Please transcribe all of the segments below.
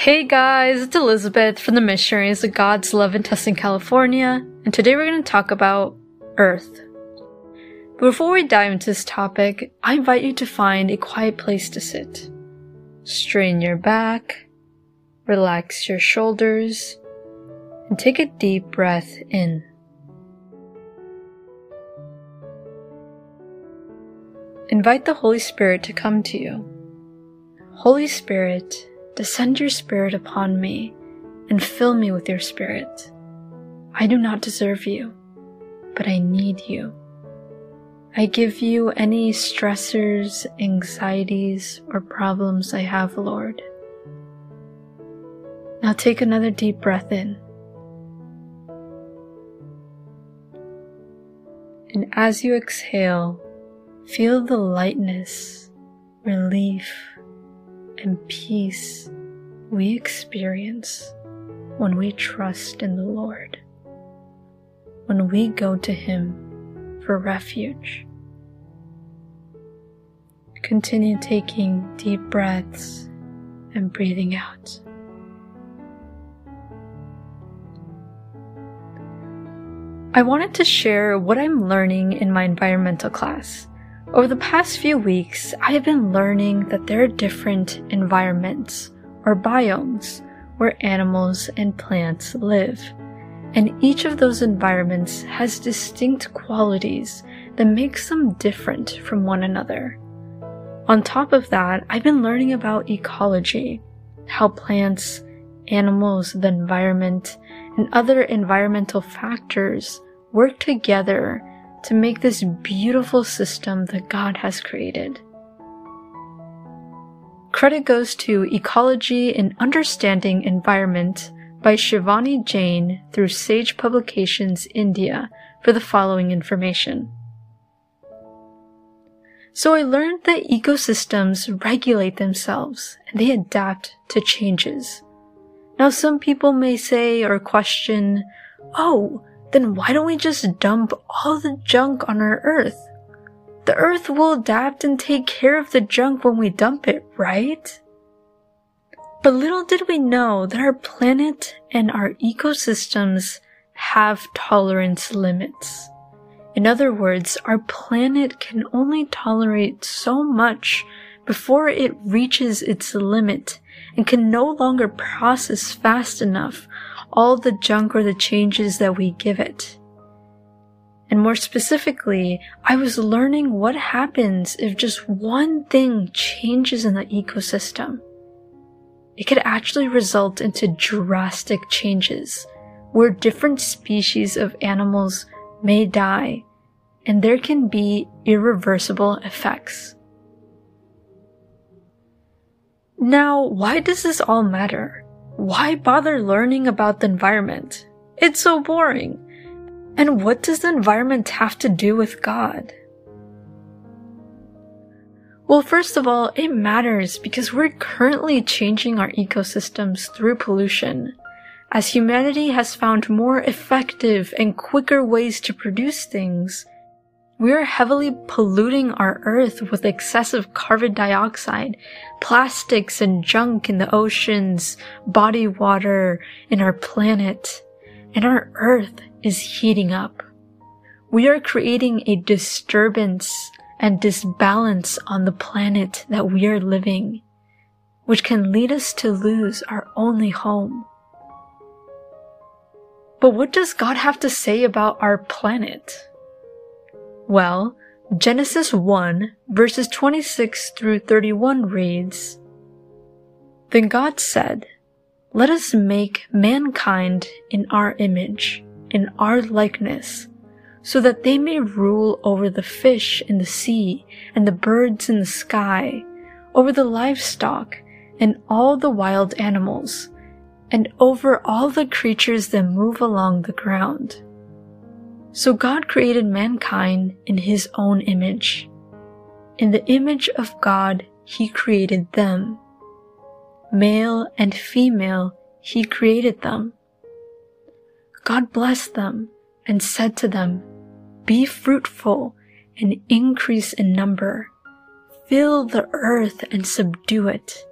Hey guys, it's Elizabeth from the Missionaries of God's Love in Tustin, California, and today we're going to talk about Earth. Before we dive into this topic, I invite you to find a quiet place to sit. Strain your back, relax your shoulders, and take a deep breath in. Invite the Holy Spirit to come to you. Holy Spirit, descend your Spirit upon me and fill me with your Spirit. I do not deserve you, but I need you. I give you any stressors, anxieties, or problems I have, Lord. Now take another deep breath in. And as you exhale, feel the lightness, relief, and peace we experience when we trust in the Lord, when we go to Him for refuge. Continue taking deep breaths and breathing out. I wanted to share what I'm learning in my environmental class. Over the past few weeks, I have been learning that there are different environments or biomes where animals and plants live. And each of those environments has distinct qualities that makes them different from one another. On top of that, I've been learning about ecology, how plants, animals, the environment, and other environmental factors work together to make this beautiful system that God has created. Credit goes to Ecology and Understanding Environment by Shivani Jain through Sage Publications India for the following information. So I learned that ecosystems regulate themselves and they adapt to changes. Now some people may say or question, oh, then why don't we just dump all the junk on our Earth? The Earth will adapt and take care of the junk when we dump it, right? But little did we know that our planet and our ecosystems have tolerance limits. In other words, our planet can only tolerate so much before it reaches its limit and can no longer process fast enough all the junk or the changes that we give it. And more specifically, I was learning what happens if just one thing changes in the ecosystem. It could actually result into drastic changes where different species of animals may die and there can be irreversible effects. Now, why does this all matter? Why bother learning about the environment? It's so boring. And what does the environment have to do with God? Well, first of all, it matters because we're currently changing our ecosystems through pollution. As humanity has found more effective and quicker ways to produce things, we are heavily polluting our earth with excessive carbon dioxide, plastics and junk in the oceans, body water, in our planet, and our earth is heating up. We are creating a disturbance and disbalance on the planet that we are living, which can lead us to lose our only home. But what does God have to say about our planet? Well, Genesis 1 verses 26 through 31 reads, Then God said, Let us make mankind in our image, in our likeness, so that they may rule over the fish in the sea and the birds in the sky, over the livestock and all the wild animals, and over all the creatures that move along the ground. So God created mankind in his own image. In the image of God, he created them. Male and female, he created them. God blessed them and said to them, Be fruitful and increase in number. Fill the earth and subdue it.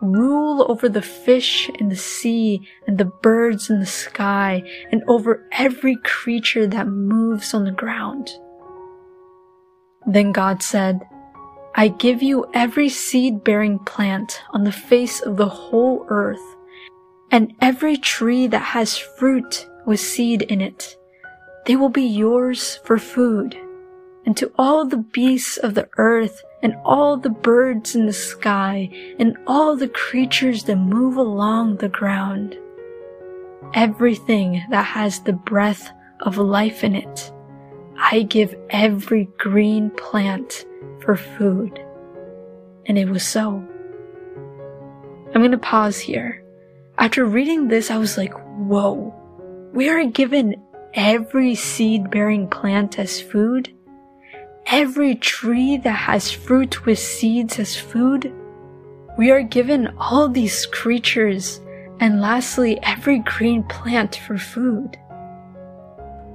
rule over the fish in the sea and the birds in the sky and over every creature that moves on the ground. Then God said, I give you every seed bearing plant on the face of the whole earth, and every tree that has fruit with seed in it. They will be yours for food. And to all the beasts of the earth and all the birds in the sky, and all the creatures that move along the ground. Everything that has the breath of life in it, I give every green plant for food. And it was so. I'm gonna pause here. After reading this, I was like, whoa, we are given every seed bearing plant as food every tree that has fruit with seeds as food. We are given all these creatures and lastly every green plant for food.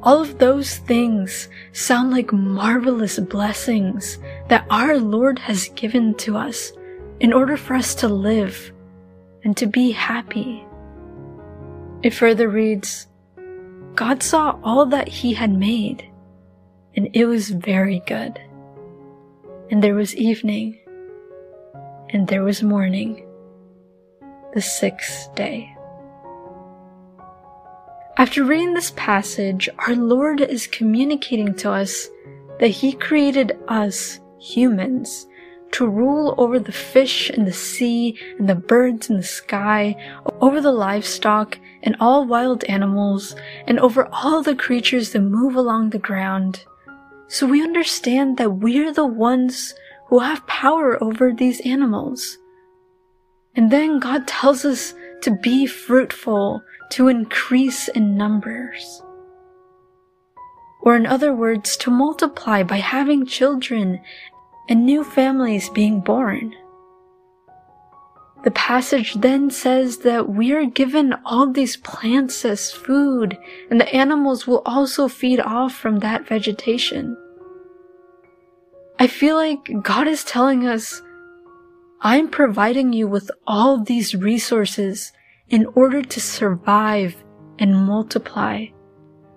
All of those things sound like marvelous blessings that our Lord has given to us in order for us to live and to be happy. It further reads, God saw all that he had made and it was very good. And there was evening, and there was morning, the sixth day. After reading this passage, our Lord is communicating to us that He created us, humans, to rule over the fish in the sea and the birds in the sky, over the livestock and all wild animals, and over all the creatures that move along the ground. So we understand that we're the ones who have power over these animals. And then God tells us to be fruitful, to increase in numbers. Or in other words, to multiply by having children and new families being born. The passage then says that we are given all these plants as food, and the animals will also feed off from that vegetation. I feel like God is telling us, I'm providing you with all these resources in order to survive and multiply.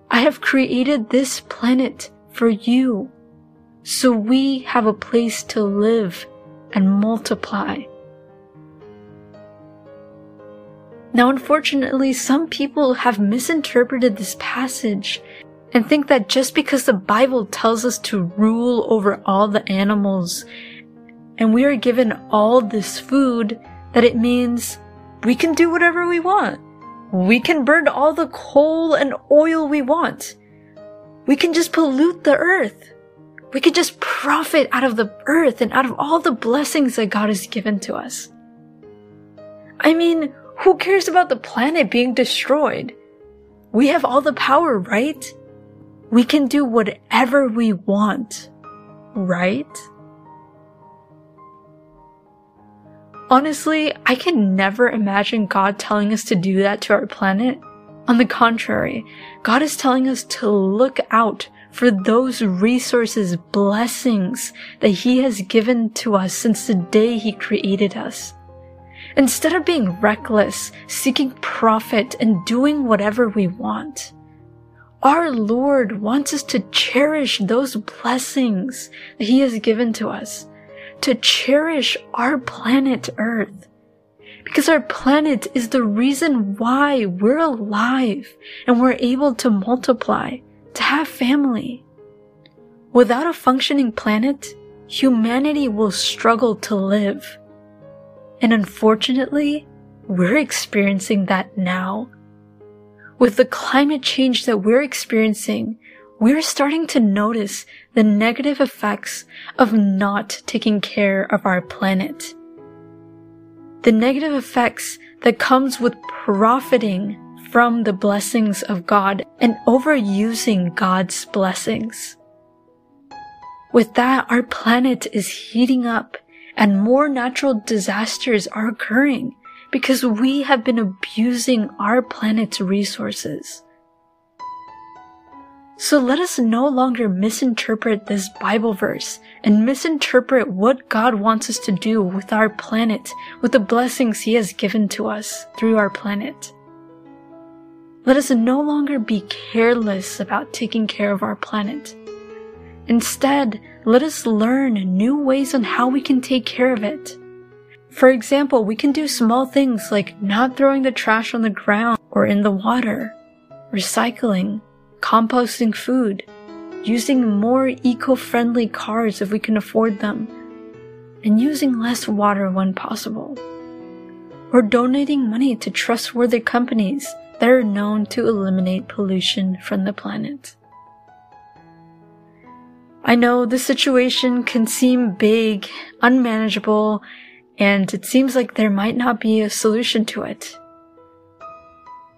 I have created this planet for you, so we have a place to live and multiply. Now, unfortunately, some people have misinterpreted this passage and think that just because the Bible tells us to rule over all the animals and we are given all this food, that it means we can do whatever we want. We can burn all the coal and oil we want. We can just pollute the earth. We can just profit out of the earth and out of all the blessings that God has given to us. I mean, who cares about the planet being destroyed? We have all the power, right? we can do whatever we want, right? Honestly, I can never imagine God telling us to do that to our planet. On the contrary, God is telling us to look out for those resources, blessings that He has given to us since the day He created us. Instead of being reckless, seeking profit, and doing whatever we want, our Lord wants us to cherish those blessings that He has given to us, to cherish our planet Earth. Because our planet is the reason why we're alive and we're able to multiply, to have family. Without a functioning planet, humanity will struggle to live. And unfortunately, we're experiencing that now with the climate change that we're experiencing, we're starting to notice the negative effects of not taking care of our planet. The negative effects that comes with profiting from the blessings of God and overusing God's blessings. With that, our planet is heating up and more natural disasters are occurring because we have been abusing our planet's resources. So let us no longer misinterpret this Bible verse and misinterpret what God wants us to do with our planet, with the blessings He has given to us through our planet. Let us no longer be careless about taking care of our planet. Instead, let us learn new ways on how we can take care of it. For example, we can do small things like not throwing the trash on the ground or in the water, recycling, composting food, using more eco-friendly cars if we can afford them, and using less water when possible. Or donating money to trustworthy companies that are known to eliminate pollution from the planet. I know the situation can seem big, unmanageable, and it seems like there might not be a solution to it.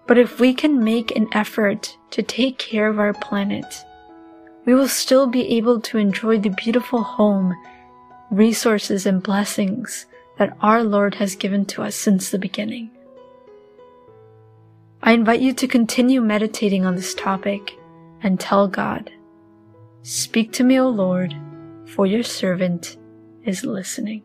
But if we can make an effort to take care of our planet, we will still be able to enjoy the beautiful home, resources, and blessings that our Lord has given to us since the beginning. I invite you to continue meditating on this topic and tell God, Speak to me, O Lord, for your servant is listening.